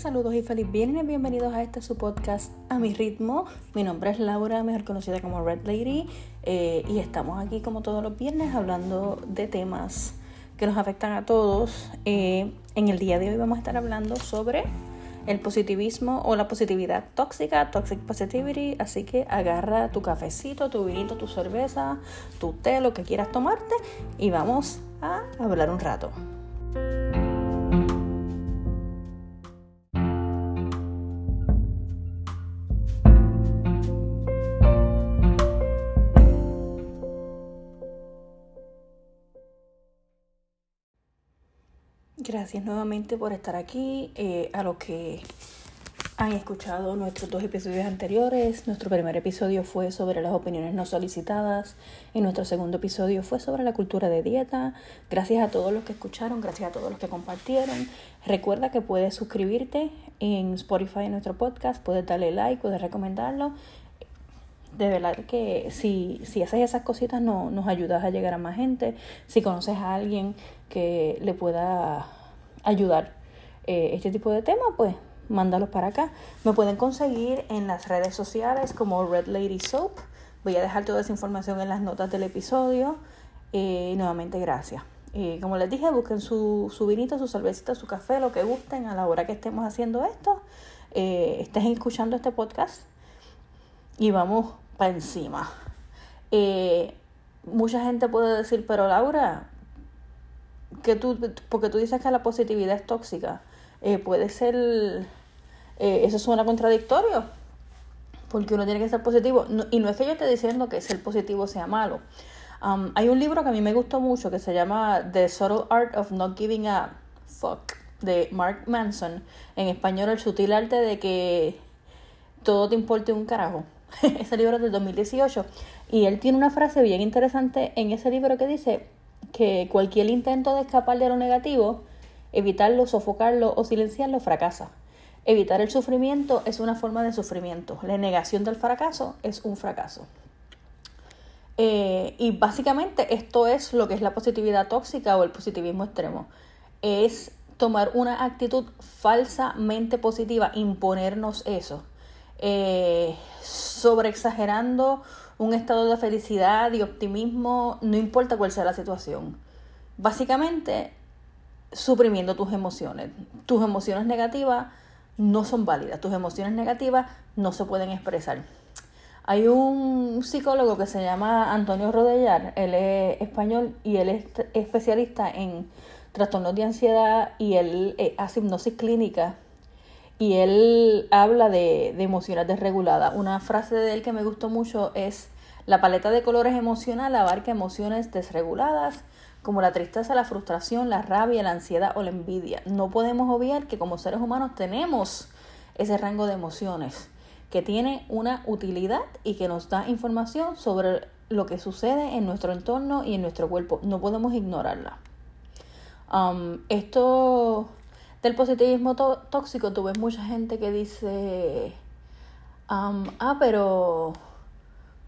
Saludos y feliz viernes, bienvenidos a este su podcast A Mi Ritmo. Mi nombre es Laura, mejor conocida como Red Lady, eh, y estamos aquí como todos los viernes hablando de temas que nos afectan a todos. Eh, en el día de hoy vamos a estar hablando sobre el positivismo o la positividad tóxica, toxic positivity, así que agarra tu cafecito, tu vinito, tu cerveza, tu té, lo que quieras tomarte y vamos a hablar un rato. Gracias nuevamente por estar aquí. Eh, a los que han escuchado nuestros dos episodios anteriores, nuestro primer episodio fue sobre las opiniones no solicitadas y nuestro segundo episodio fue sobre la cultura de dieta. Gracias a todos los que escucharon, gracias a todos los que compartieron. Recuerda que puedes suscribirte en Spotify en nuestro podcast, puedes darle like, puedes recomendarlo. De verdad que si, si haces esas cositas no, nos ayudas a llegar a más gente. Si conoces a alguien que le pueda ayudar eh, este tipo de temas, pues mándalos para acá. Me pueden conseguir en las redes sociales como Red Lady Soap. Voy a dejar toda esa información en las notas del episodio. Eh, nuevamente, gracias. Eh, como les dije, busquen su, su vinito, su cervecita, su café, lo que gusten a la hora que estemos haciendo esto. Eh, estés escuchando este podcast y vamos para encima. mucha gente puede decir, pero Laura, que tú, porque tú dices que la positividad es tóxica, eh, puede ser, eh, eso suena contradictorio, porque uno tiene que ser positivo. y no es que yo esté diciendo que ser positivo sea malo. Um, hay un libro que a mí me gustó mucho que se llama The Subtle Art of Not Giving a Fuck de Mark Manson. En español, el sutil arte de que todo te importe un carajo. ese libro es de 2018. Y él tiene una frase bien interesante en ese libro que dice, que cualquier intento de escapar de lo negativo, evitarlo, sofocarlo o silenciarlo fracasa. Evitar el sufrimiento es una forma de sufrimiento. La negación del fracaso es un fracaso. Eh, y básicamente esto es lo que es la positividad tóxica o el positivismo extremo. Es tomar una actitud falsamente positiva, imponernos eso, eh, sobre exagerando un estado de felicidad y optimismo, no importa cuál sea la situación. Básicamente, suprimiendo tus emociones. Tus emociones negativas no son válidas, tus emociones negativas no se pueden expresar. Hay un psicólogo que se llama Antonio Rodellar, él es español y él es especialista en trastornos de ansiedad y él eh, hace hipnosis clínica y él habla de, de, emociones desreguladas. Una frase de él que me gustó mucho es, la paleta de colores emocional abarca emociones desreguladas como la tristeza, la frustración, la rabia, la ansiedad o la envidia. No podemos obviar que como seres humanos tenemos ese rango de emociones que tiene una utilidad y que nos da información sobre lo que sucede en nuestro entorno y en nuestro cuerpo. No podemos ignorarla. Um, esto del positivismo tóxico, tú ves mucha gente que dice, ah, pero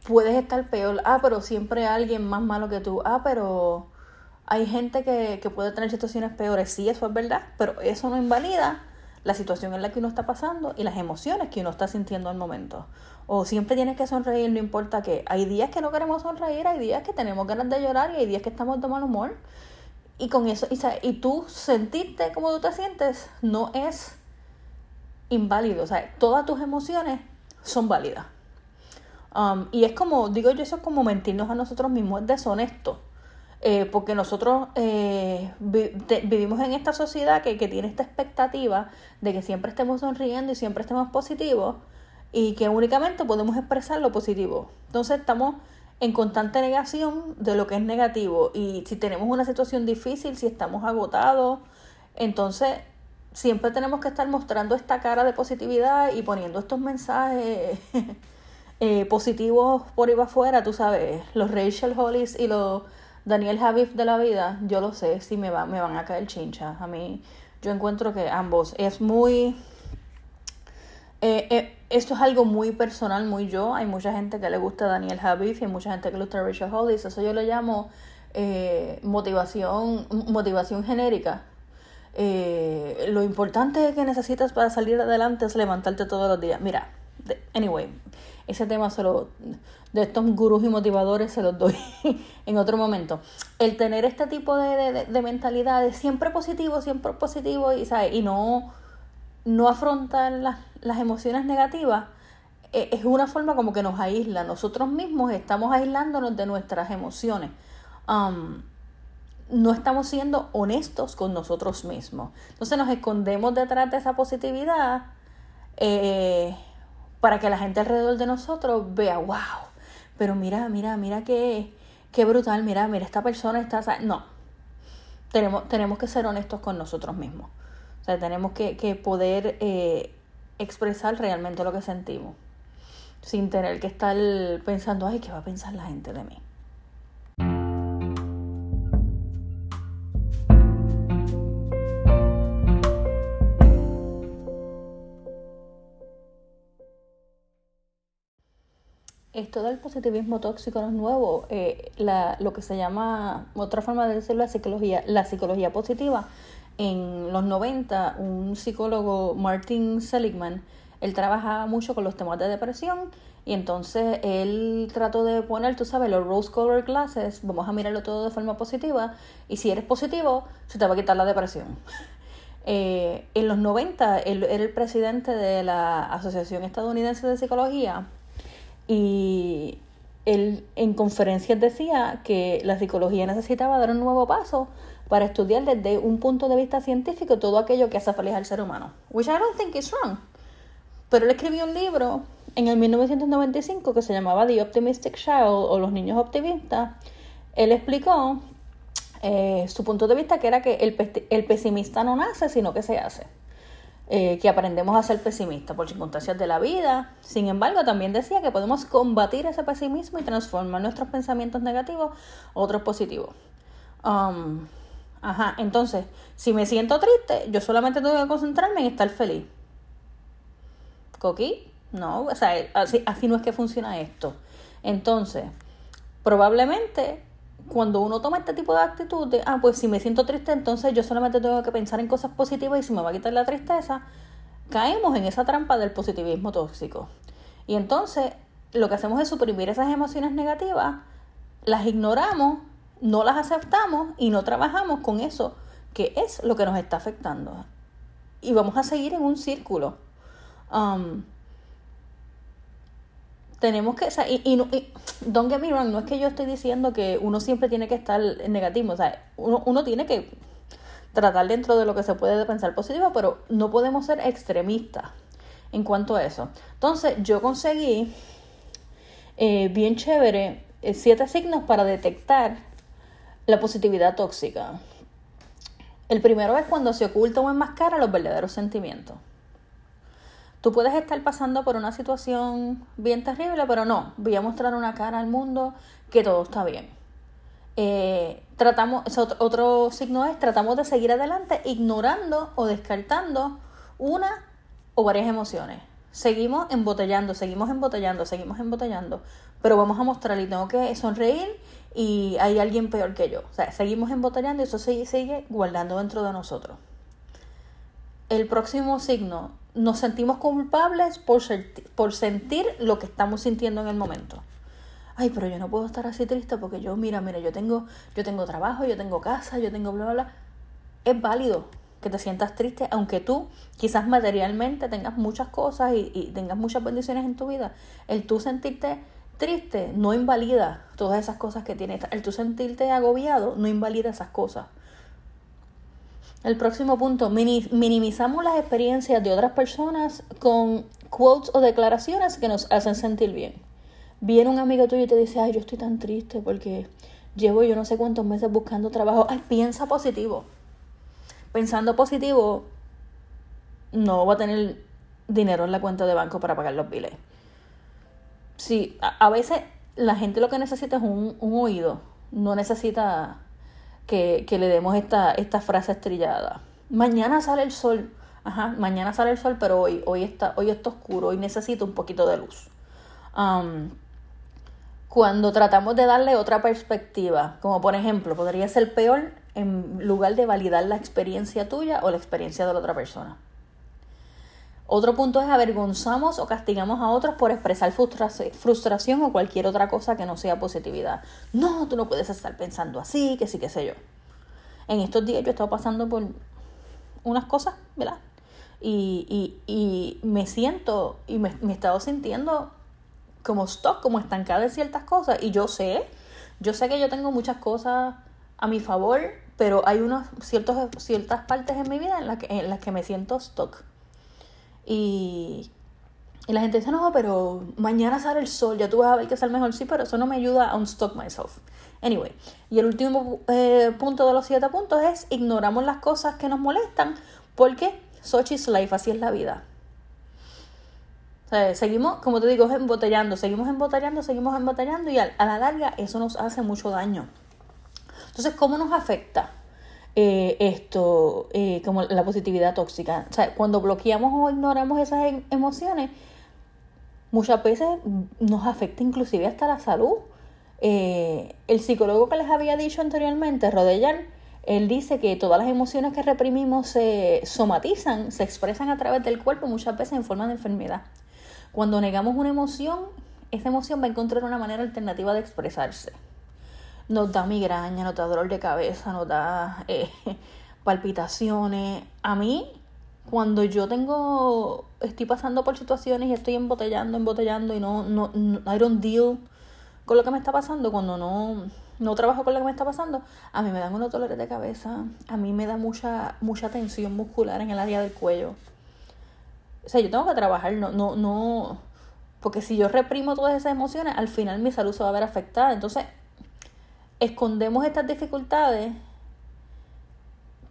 puedes estar peor, ah, pero siempre hay alguien más malo que tú, ah, pero hay gente que, que puede tener situaciones peores, sí, eso es verdad, pero eso no invalida la situación en la que uno está pasando y las emociones que uno está sintiendo al momento. O siempre tienes que sonreír, no importa qué. Hay días que no queremos sonreír, hay días que tenemos ganas de llorar y hay días que estamos de mal humor. Y con eso, y, y tú sentirte como tú te sientes no es inválido. O sea, todas tus emociones son válidas. Um, y es como, digo yo, eso es como mentirnos a nosotros mismos, es deshonesto. Eh, porque nosotros eh, vivimos en esta sociedad que, que, tiene esta expectativa de que siempre estemos sonriendo y siempre estemos positivos y que únicamente podemos expresar lo positivo. Entonces estamos en constante negación de lo que es negativo. Y si tenemos una situación difícil, si estamos agotados, entonces siempre tenemos que estar mostrando esta cara de positividad y poniendo estos mensajes eh, positivos por ahí afuera, tú sabes, los Rachel Hollis y los Daniel Javif de la vida, yo lo sé, si me, va, me van a caer chincha. A mí, yo encuentro que ambos es muy... Eh, eh, esto es algo muy personal, muy yo. Hay mucha gente que le gusta Daniel Javif y hay mucha gente que le gusta Rachel Hollis. Eso yo le llamo eh, motivación, motivación genérica. eh, lo importante que necesitas para salir adelante es levantarte todos los días. Mira, anyway, ese tema solo de estos gurús y motivadores se los doy en otro momento. El tener este tipo de, de, de siempre positivo, siempre positivo y, y no, no afrontar las, las emociones negativas e, es una forma como que nos aísla. Nosotros mismos estamos aislándonos de nuestras emociones. Um, no estamos siendo honestos con nosotros mismos. Entonces nos escondemos detrás de esa positividad eh, para que la gente alrededor de nosotros vea, wow, pero mira, mira, mira qué, qué brutal, mira, mira, esta persona está... No, tenemos, tenemos que ser honestos con nosotros mismos. O sea, tenemos que, que poder eh, expresar realmente lo que sentimos, sin tener que estar pensando, ay, ¿qué va a pensar la gente de mí? esto del positivismo tóxico no es nuevo. Eh, la, lo que se llama, otra forma de decirlo, la psicología, la psicología positiva. En los 90, un psicólogo, Martin Seligman, él trabajaba mucho con los temas de depresión y entonces él trató de poner, tú sabes, los rose colored glasses, vamos a mirarlo todo de forma positiva y si eres positivo, se te va a quitar la depresión. Eh, en los 90, él era el presidente de la Asociación Estadounidense de Psicología y él en conferencias decía que la psicología necesitaba dar un nuevo paso para estudiar desde un punto de vista científico todo aquello que hace feliz al ser humano. Which I don't think is wrong. Pero él escribió un libro en el 1995 que se llamaba The Optimistic Child o Los Niños Optimistas. Él explicó eh, su punto de vista que era que el, el pesimista no nace, sino que se hace. Eh, que aprendemos a ser pesimistas por circunstancias de la vida. Sin embargo, también decía que podemos combatir ese pesimismo y transformar nuestros pensamientos negativos a otros positivos. Um, ajá, entonces, si me siento triste, yo solamente tengo que concentrarme en estar feliz. ¿Coqui? No, o sea, así, así no es que funciona esto. Entonces, probablemente cuando uno toma este tipo de actitud de, ah, pues si me siento triste, entonces yo solamente tengo que pensar en cosas positivas y si me va a quitar la tristeza, caemos en esa trampa del positivismo tóxico. Y entonces lo que hacemos es suprimir esas emociones negativas, las ignoramos, no las aceptamos y no trabajamos con eso que es lo que nos está afectando. Y vamos a seguir en un círculo. Um, tenemos que, o y, y, y, don't get me wrong, no es que yo estoy diciendo que uno siempre tiene que estar negativo, o sea, uno, uno tiene que tratar dentro de lo que se puede pensar positivo, pero no podemos ser extremistas en cuanto a eso. Entonces, yo conseguí eh, bien chévere eh, siete signos para detectar la positividad tóxica. El primero es cuando se oculta o enmascara los verdaderos sentimientos. Tú puedes estar pasando por una situación bien terrible, pero no, voy a mostrar una cara al mundo que todo está bien. Eh, tratamos, otro signo es, tratamos de seguir adelante ignorando o descartando una o varias emociones. Seguimos embotellando, seguimos embotellando, seguimos embotellando, pero vamos a mostrar y tengo que sonreír y hay alguien peor que yo. O sea, seguimos embotellando y eso sigue, sigue guardando dentro de nosotros. El próximo signo nos sentimos culpables por, por sentir lo que estamos sintiendo en el momento. Ay, pero yo no puedo estar así triste porque yo, mira, mira, yo tengo, yo tengo trabajo, yo tengo casa, yo tengo bla, bla, bla. Es válido que te sientas triste, aunque tú quizás materialmente tengas muchas cosas y, y tengas muchas bendiciones en tu vida. El tú sentirte triste no invalida todas esas cosas que tienes. El tú sentirte agobiado no invalida esas cosas. El próximo punto, minimizamos las experiencias de otras personas con quotes o declaraciones que nos hacen sentir bien. Viene un amigo tuyo y te dice, ay, yo estoy tan triste porque llevo yo no sé cuántos meses buscando trabajo. Ay, piensa positivo. Pensando positivo, no va a tener dinero en la cuenta de banco para pagar los biles. Sí, a, veces la gente lo que necesita es un, un oído, no necesita que, le demos esta, esta frase estrellada. Mañana sale el sol. Ajá, mañana sale el sol, pero hoy, hoy, está, hoy está oscuro, hoy necesito un poquito de luz. cuando tratamos de darle otra perspectiva, como por ejemplo, podría ser peor en lugar de validar la experiencia tuya o la experiencia de la otra persona. Otro punto es avergonzamos o castigamos a otros por expresar frustración o cualquier otra cosa que no sea positividad. No, tú no puedes estar pensando así, que sí, qué sé yo. En estos días yo he estado pasando por unas cosas, ¿verdad? Y, y, me siento y me, me he estado sintiendo como stock, como estancada en ciertas cosas. Y yo sé, yo sé que yo tengo muchas cosas a mi favor, pero hay unos ciertos, ciertas partes en mi vida en las que, en las que me siento stock. Y, y la gente dice, no, pero mañana sale el sol, ya tú vas a ver que sale mejor. Sí, pero eso no me ayuda a unstock myself. Anyway, y el último eh, punto de los siete puntos es ignoramos las cosas que nos molestan porque Sochi's life, así es la vida. seguimos, como te digo, embotellando, seguimos embotellando, seguimos embotellando y a la larga eso nos hace mucho daño. Entonces, ¿cómo nos afecta? Eh, esto, eh, como la positividad tóxica. O sea, cuando bloqueamos o ignoramos esas em, emociones, muchas veces nos afecta inclusive hasta la salud. Eh, el psicólogo que les había dicho anteriormente, Rodellan, él dice que todas las emociones que reprimimos se somatizan, se expresan a través del cuerpo, muchas veces en forma de enfermedad. Cuando negamos una emoción, esa emoción va a encontrar una manera alternativa de expresarse nos da migraña, nos da dolor de cabeza, nos da eh, palpitaciones. A mí, cuando yo tengo, estoy pasando por situaciones y estoy embotellando, embotellando y no, no, no I don't deal con lo que me está pasando, cuando no, no trabajo con lo que me está pasando, a mí me dan unos dolores de cabeza, a mí me da mucha, mucha tensión muscular en el área del cuello. O sea, yo tengo que trabajar, no, no, no, porque si yo reprimo todas esas emociones, al final mi salud se va a ver afectada. Entonces, escondemos estas dificultades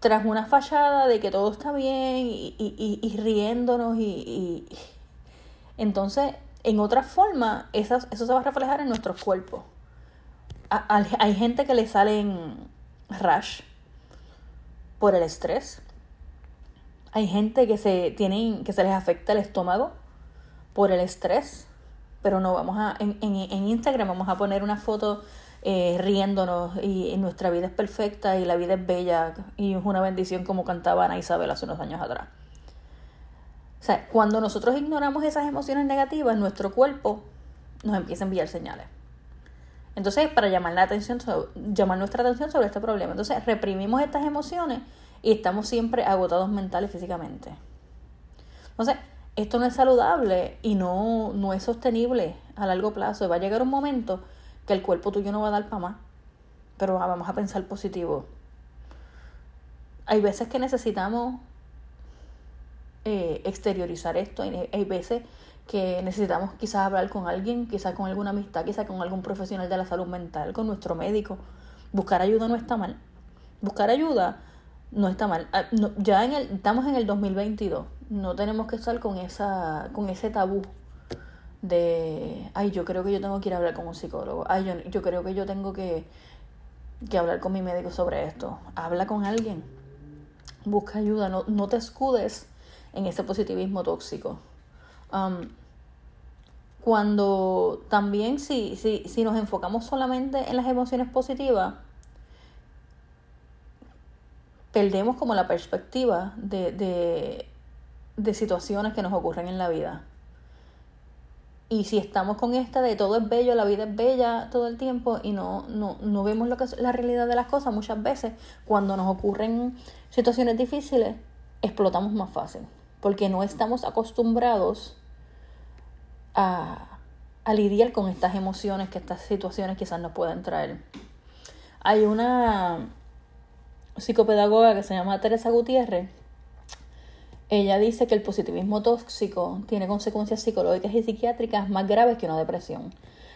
tras una fachada de que todo está bien y, y, riéndonos y, entonces en otra forma eso, eso se va a reflejar en nuestros cuerpos. hay gente que le salen rash por el estrés. Hay gente que se tienen, que se les afecta el estómago por el estrés. Pero no vamos a, en, en, en Instagram vamos a poner una foto eh, riéndonos y, nuestra vida es perfecta y la vida es bella y es una bendición como cantaba Ana Isabel hace unos años atrás. O sea, cuando nosotros ignoramos esas emociones negativas, nuestro cuerpo nos empieza a enviar señales. Entonces, para llamar la atención, llamar nuestra atención sobre este problema. Entonces, reprimimos estas emociones y estamos siempre agotados mental y físicamente. Entonces, esto no es saludable y no, no es sostenible a largo plazo. Va a llegar un momento que el cuerpo tuyo no va a dar para más, pero vamos a pensar positivo. Hay veces que necesitamos eh, exteriorizar esto, hay, veces que necesitamos quizás hablar con alguien, quizás con alguna amistad, quizás con algún profesional de la salud mental, con nuestro médico. Buscar ayuda no está mal. Buscar ayuda no está mal. Ah, ya en el, estamos en el 2022. No tenemos que estar con, esa, con ese tabú de, ay, yo creo que yo tengo que ir a hablar con un psicólogo, ay, yo, yo creo que yo tengo que, que hablar con mi médico sobre esto. Habla con alguien, busca ayuda, no, no te escudes en ese positivismo tóxico. Um, cuando también si, si, si nos enfocamos solamente en las emociones positivas, perdemos como la perspectiva de, de, de situaciones que nos ocurren en la vida. Y si estamos con esta de todo es bello, la vida es bella todo el tiempo y no, no, no vemos lo que es la realidad de las cosas, muchas veces cuando nos ocurren situaciones difíciles, explotamos más fácil. Porque no estamos acostumbrados a, a lidiar con estas emociones que estas situaciones quizás nos pueden traer. Hay una psicopedagoga que se llama Teresa Gutiérrez ella dice que el positivismo tóxico tiene consecuencias psicológicas y psiquiátricas más graves que una depresión.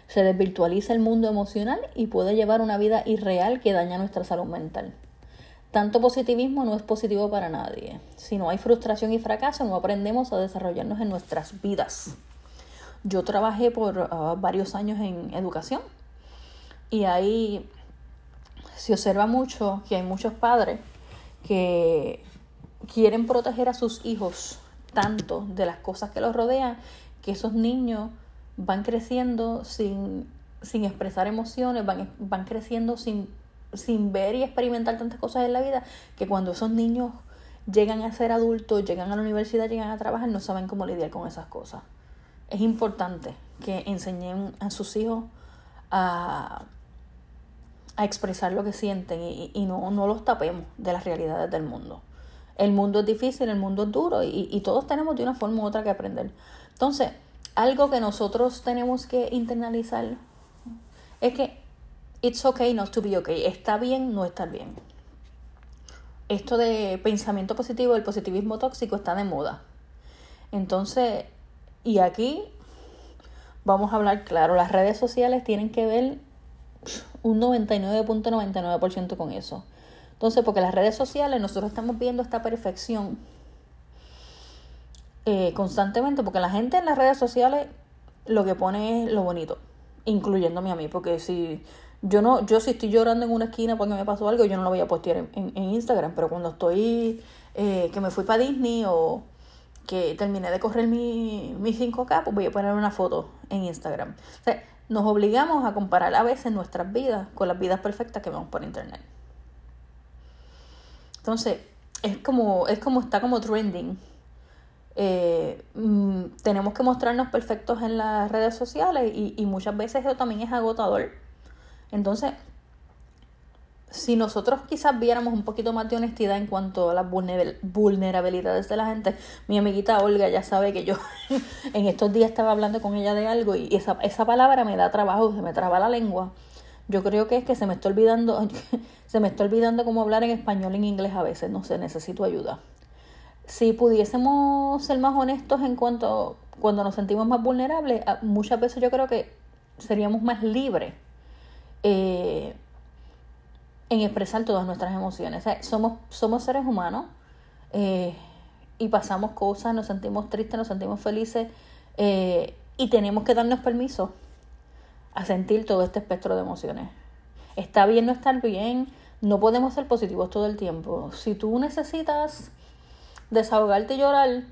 Se desvirtualiza el mundo emocional y puede llevar una vida irreal que daña nuestra salud mental. Tanto positivismo no es positivo para nadie. Si no hay frustración y fracaso, no aprendemos a desarrollarnos en nuestras vidas. Yo trabajé por ah, varios años en educación y ahí se observa mucho que hay muchos padres que quieren proteger a sus hijos tanto de las cosas que los rodean que esos niños van creciendo sin, sin expresar emociones, van, van creciendo sin, sin ver y experimentar tantas cosas en la vida que cuando esos niños llegan a ser adultos, llegan a la universidad, llegan a trabajar, no saben cómo lidiar con esas cosas. Es importante que enseñen a sus hijos a, a expresar lo que sienten y, y no, no, los tapemos de las realidades del mundo. El mundo es difícil, el mundo es duro y, y todos tenemos de una forma u otra que aprender. Entonces, algo que nosotros tenemos que internalizar es que it's okay not to be okay. Está bien no estar bien. Esto de pensamiento positivo, el positivismo tóxico está de moda. Entonces, y aquí vamos a hablar claro, las redes sociales tienen que ver un 99.99% con eso. Entonces, porque las redes sociales nosotros estamos viendo esta perfección eh, constantemente, porque la gente en las redes sociales lo que pone es lo bonito, incluyéndome a mí, porque si yo no, yo si estoy llorando en una esquina porque me pasó algo, yo no lo voy a postear en, en, Instagram, pero cuando estoy, eh, que me fui para Disney o que terminé de correr mi, mi 5K, pues voy a poner una foto en Instagram. O sea, nos obligamos a comparar a veces nuestras vidas con las vidas perfectas que vemos por internet. Entonces, es como, es como está como trending. Eh, mm, tenemos que mostrarnos perfectos en las redes sociales y, muchas veces eso también es agotador. Entonces, si nosotros quizás viéramos un poquito más de honestidad en cuanto a las vulnerabilidades de la gente, mi amiguita Olga ya sabe que yo en estos días estaba hablando con ella de algo y esa, esa palabra me da trabajo, se me traba la lengua. Yo creo que es que se me está olvidando, se me está olvidando cómo hablar en español y en inglés a veces, no sé, necesito ayuda. Si pudiésemos ser más honestos en cuanto cuando nos sentimos más vulnerables, muchas veces yo creo que seríamos más libres. Eh, en expresar todas nuestras emociones. somos, somos seres humanos eh, y pasamos cosas, nos sentimos tristes, nos sentimos felices eh, y tenemos que darnos permiso a sentir todo este espectro de emociones. Está bien no estar bien, no podemos ser positivos todo el tiempo. Si tú necesitas desahogarte y llorar,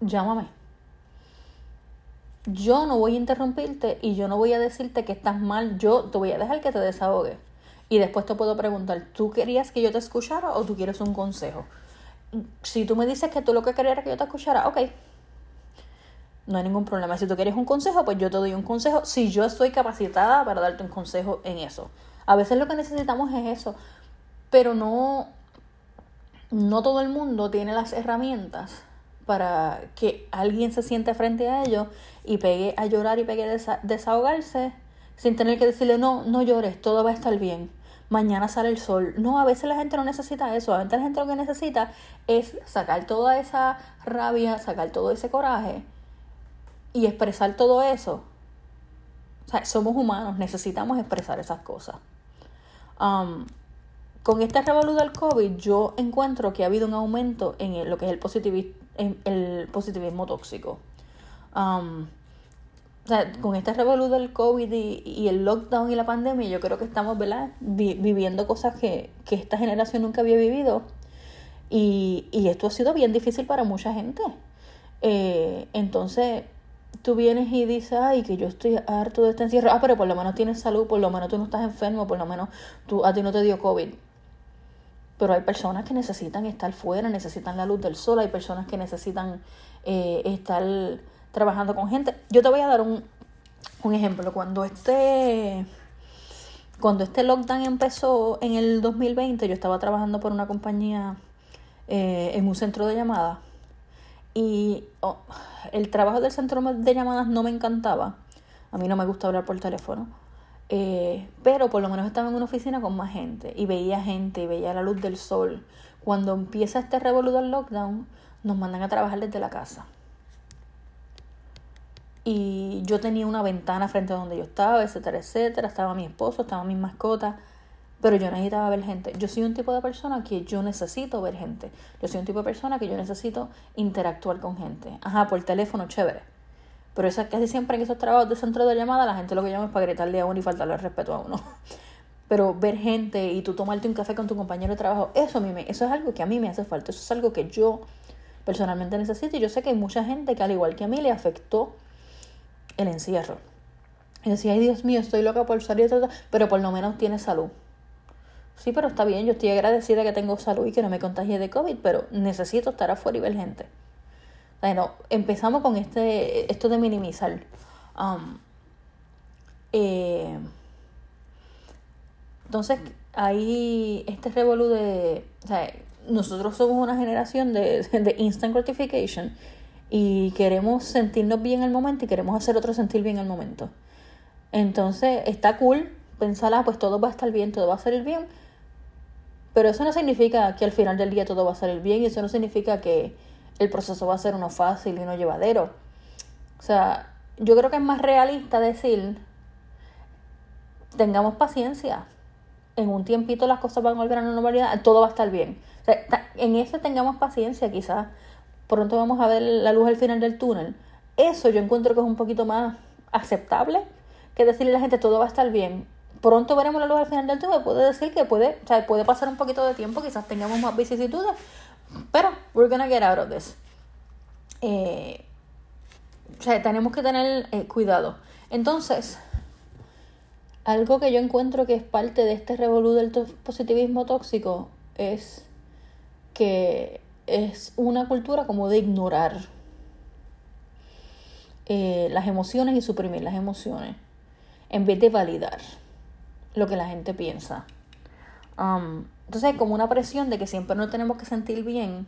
llámame. Yo no voy a interrumpirte y yo no voy a decirte que estás mal, yo te voy a dejar que te desahogues. Y después te puedo preguntar, ¿tú querías que yo te escuchara o tú quieres un consejo? Si tú me dices que tú lo que querías era que yo te escuchara, ok. No hay ningún problema. Si tú quieres un consejo, pues yo te doy un consejo si yo estoy capacitada para darte un consejo en eso. A veces lo que necesitamos es eso, pero no, no todo el mundo tiene las herramientas para que alguien se siente frente a ellos y pegue a llorar y pegue a desahogarse sin tener que decirle, no, no llores, todo va a estar bien, mañana sale el sol. No, a veces la gente no necesita eso, a veces la gente lo que necesita es sacar toda esa rabia, sacar todo ese coraje y expresar todo eso. O sea, somos humanos, necesitamos expresar esas cosas. Um, con este revoludo del COVID, yo encuentro que ha habido un aumento en lo que es el positivismo, tóxico. Um, o sea, con este revolú del COVID y, el lockdown y la pandemia, yo creo que estamos, viviendo cosas que, esta generación nunca había vivido. Y, y, esto ha sido bien difícil para mucha gente. Eh, entonces, tú vienes y dices, ay, que yo estoy harto de este encierro. Ah, pero por lo menos tienes salud, por lo menos tú no estás enfermo, por lo menos tú, a ti no te dio COVID. Pero hay personas que necesitan estar fuera, necesitan la luz del sol, hay personas que necesitan eh, estar trabajando con gente. Yo te voy a dar un, un ejemplo. Cuando este, cuando este lockdown empezó en el 2020, yo estaba trabajando por una compañía eh, en un centro de llamadas y oh, el trabajo del centro de llamadas no me encantaba. A mí no me gusta hablar por teléfono. Eh, pero por lo menos estaba en una oficina con más gente y veía gente y veía la luz del sol. Cuando empieza este revoludo del lockdown, nos mandan a trabajar desde la casa y yo tenía una ventana frente a donde yo estaba, etcétera, etcétera, estaba mi esposo, estaba mi mascota, pero yo necesitaba ver gente. Yo soy un tipo de persona que yo necesito ver gente. Yo soy un tipo de persona que yo necesito interactuar con gente. Ajá, por teléfono, chévere. Pero eso casi siempre en esos trabajos de centro de llamada la gente lo que llama es para gritarle a uno y faltarle el respeto a uno. Pero ver gente y tú tomarte un café con tu compañero de trabajo, eso, a mí me, eso es algo que a mí me hace falta. Eso es algo que yo personalmente necesito y yo sé que hay mucha gente que al igual que a mí le afectó el encierro. Y decía, ay Dios mío, estoy loca por salir, pero por lo menos tiene salud. Sí, pero está bien, yo estoy agradecida que tengo salud y que no me contagie de COVID, pero necesito estar afuera y ver gente. Bueno, empezamos con este, esto de minimizar. Um, eh, entonces, ahí este revolú de... O sea, nosotros somos una generación de, de instant gratification y queremos sentirnos bien al momento y queremos hacer otro sentir bien al momento. Entonces, está cool pensar, ah, pues todo va a estar bien, todo va a salir bien, pero eso no significa que al final del día todo va a salir bien y eso no significa que el proceso va a ser uno fácil y uno llevadero. O sea, yo creo que es más realista decir, tengamos paciencia, en un tiempito las cosas van a volver a la normalidad, todo va a estar bien. O sea, en eso tengamos paciencia, quizás pronto vamos a ver la luz al final del túnel. Eso yo encuentro que es un poquito más aceptable que decirle a la gente todo va a estar bien. Pronto veremos la luz al final del túnel, puede decir que puede, o sea, puede pasar un poquito de tiempo, quizás tengamos más vicisitudes, pero we're gonna get out of this. Eh, o sea, tenemos que tener eh, cuidado. Entonces, algo que yo encuentro que es parte de este revolú del positivismo tóxico es que es una cultura como de ignorar eh, las emociones y suprimir las emociones en vez de validar lo que la gente piensa. Um, entonces hay como una presión de que siempre nos tenemos que sentir bien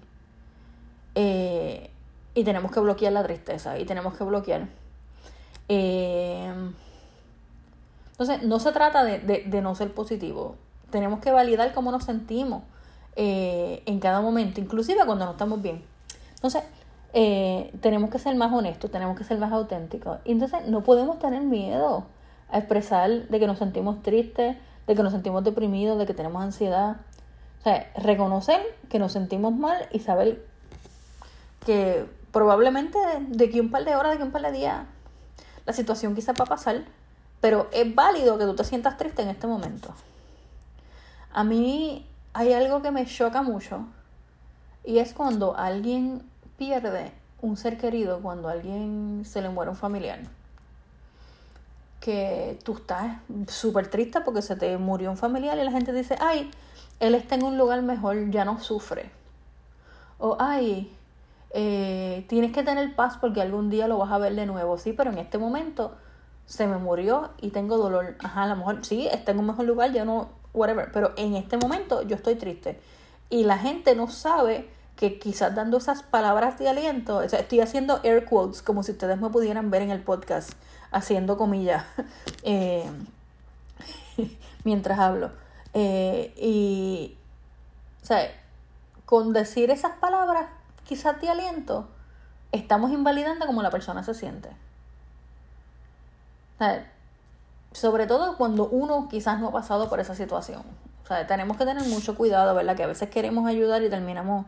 eh, y tenemos que bloquear la tristeza y tenemos que bloquear. Eh, entonces, no se trata de, no ser positivo. Tenemos que validar cómo nos sentimos eh, en cada momento, inclusive cuando no estamos bien. Entonces, tenemos que ser más honestos, tenemos que ser más auténticos. Y entonces, no podemos tener miedo a expresar de que nos sentimos tristes, de que nos sentimos deprimidos, de que tenemos ansiedad. O sea, reconocer que nos sentimos mal y saber que probablemente de que un par de horas, de que un par de días, la situación quizá va a pasar pero es válido que tú te sientas triste en este momento. A mí hay algo que me choca mucho y es cuando alguien pierde un ser querido, cuando alguien se le muere un familiar. Que tú estás súper triste porque se te murió un familiar y la gente dice, ay, él está en un lugar mejor, ya no sufre. O, ay, eh, tienes que tener paz porque algún día lo vas a ver de nuevo. Sí, pero en este momento se me murió y tengo dolor. Ajá, a lo mejor sí, está en un mejor lugar, ya no, whatever. Pero en este momento yo estoy triste. Y la gente no sabe que quizás dando esas palabras de aliento, estoy haciendo air quotes como si ustedes me pudieran ver en el podcast, haciendo comillas, eh, mientras hablo. Eh, y, o sea, con decir esas palabras, quizás de aliento, estamos invalidando cómo la persona se siente sobre todo cuando uno quizás no ha pasado por esa situación. O sea, tenemos que tener mucho cuidado, ¿verdad? Que a veces queremos ayudar y terminamos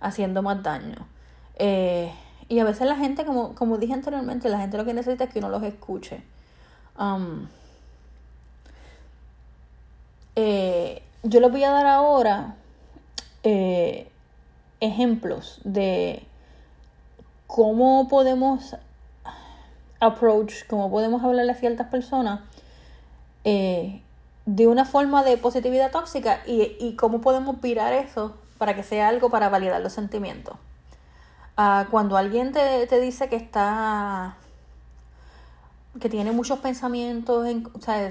haciendo más daño. Eh, y a veces la gente, como, como dije anteriormente, la gente lo que necesita es que uno los escuche. Um, eh, yo les voy a dar ahora eh, ejemplos de cómo podemos approach, como podemos hablarle a ciertas personas, eh, de una forma de positividad tóxica y, cómo podemos virar eso para que sea algo para validar los sentimientos. Ah, cuando alguien te, te, dice que está que tiene muchos pensamientos, en, o sea,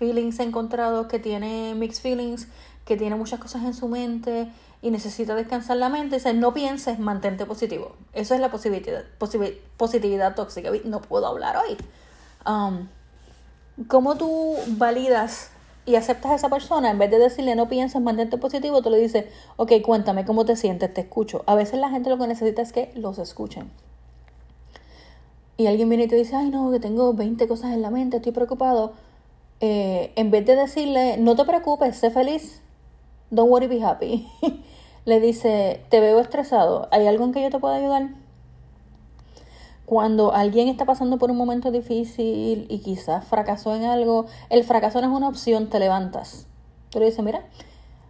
feelings encontrados, que tiene mixed feelings, que tiene muchas cosas en su mente, y necesita descansar la mente, dice, no pienses, mantente positivo. Eso es la positividad, positividad tóxica. No puedo hablar hoy. Um, ¿Cómo tú validas y aceptas a esa persona? En vez de decirle no pienses, mantente positivo, tú le dices, ok, cuéntame cómo te sientes, te escucho. A veces la gente lo que necesita es que los escuchen. Y alguien viene y te dice, ay no, que tengo 20 cosas en la mente, estoy preocupado. Eh, en vez de decirle, no te preocupes, sé feliz, don't worry, be happy. le dice, te veo estresado, ¿hay algo en que yo te pueda ayudar? Cuando alguien está pasando por un momento difícil y quizás fracasó en algo, el fracaso no es una opción, te levantas. Le dices, mira,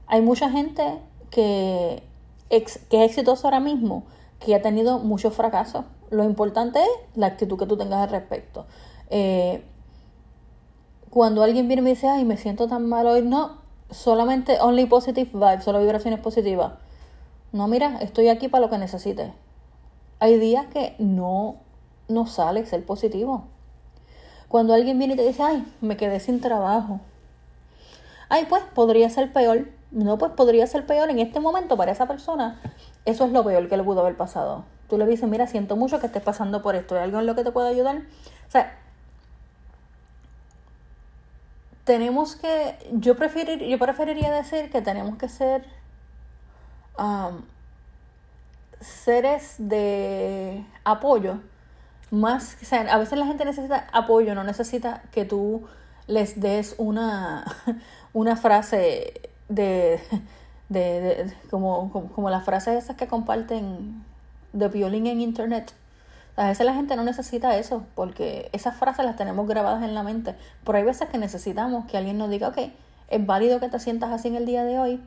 hay mucha gente que, que es exitosa ahora mismo, que ha tenido muchos fracasos. Lo importante es la actitud que tú tengas al respecto. Eh, cuando alguien viene y me dice, ay, me siento tan mal hoy, no, solamente only positive vibes, solo vibraciones positivas. No, mira, estoy aquí para lo que necesites. Hay días que no, no sale ser positivo. Cuando alguien viene y te dice, ay, me quedé sin trabajo. Ay, pues podría ser peor. No, pues podría ser peor en este momento para esa persona. Eso es lo peor que le pudo haber pasado. Tú le dices, mira, siento mucho que estés pasando por esto. ¿Hay algo en lo que te pueda ayudar? O sea, tenemos que, yo, preferir, yo preferiría decir que tenemos que ser um, seres de apoyo. Más, o a veces la gente necesita apoyo, no necesita que tú les des una, una frase de, de, como, como, las frases esas que comparten de violín en internet. A veces la gente no necesita eso, porque esas frases las tenemos grabadas en la mente. Pero hay veces que necesitamos que alguien nos diga, ok, es válido que te sientas así en el día de hoy.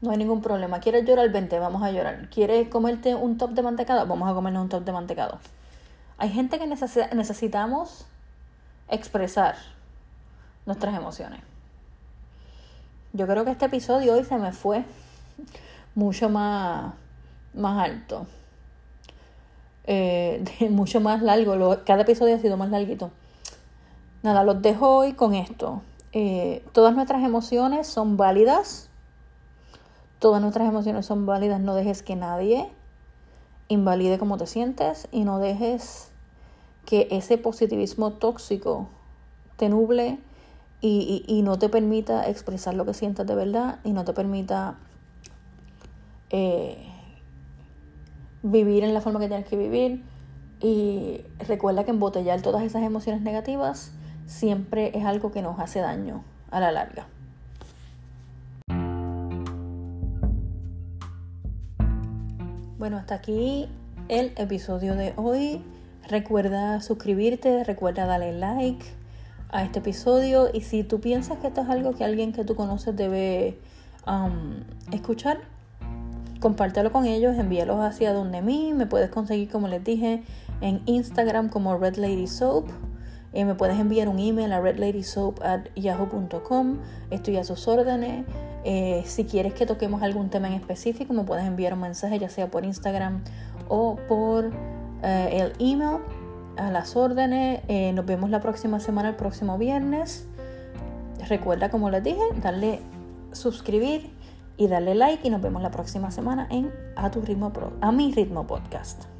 No hay ningún problema. ¿Quieres llorar? Vente, vamos a llorar. ¿Quieres comerte un top de mantecado? Vamos a comernos un top de mantecado. Hay gente que necesitamos expresar nuestras emociones. Yo creo que este episodio hoy se me fue mucho más, más alto. Eh, mucho más largo. cada episodio ha sido más larguito. Nada, los dejo hoy con esto. Eh, todas nuestras emociones son válidas. Todas nuestras emociones son válidas. No dejes que nadie invalide cómo te sientes y no dejes que ese positivismo tóxico te nuble y, no te permita expresar lo que sientas de verdad y no te permita eh, vivir en la forma que tienes que vivir. Y recuerda que embotellar todas esas emociones negativas siempre es algo que nos hace daño a la larga. Bueno, hasta aquí el episodio de hoy. Recuerda suscribirte, recuerda darle like a este episodio y si tú piensas que esto es algo que alguien que tú conoces debe um, escuchar, compártelo con ellos, envíalos hacia donde mí, me puedes conseguir como les dije en Instagram como Red Lady Soap. Eh, me puedes enviar un email a redladysoap.yahoo.com. Estoy a sus órdenes. Eh, si quieres que toquemos algún tema en específico, me puedes enviar un mensaje, ya sea por Instagram o por eh, el email a las órdenes. Eh, nos vemos la próxima semana, el próximo viernes. Recuerda, como les dije, darle suscribir y darle like y nos vemos la próxima semana en A tu ritmo a mi ritmo podcast.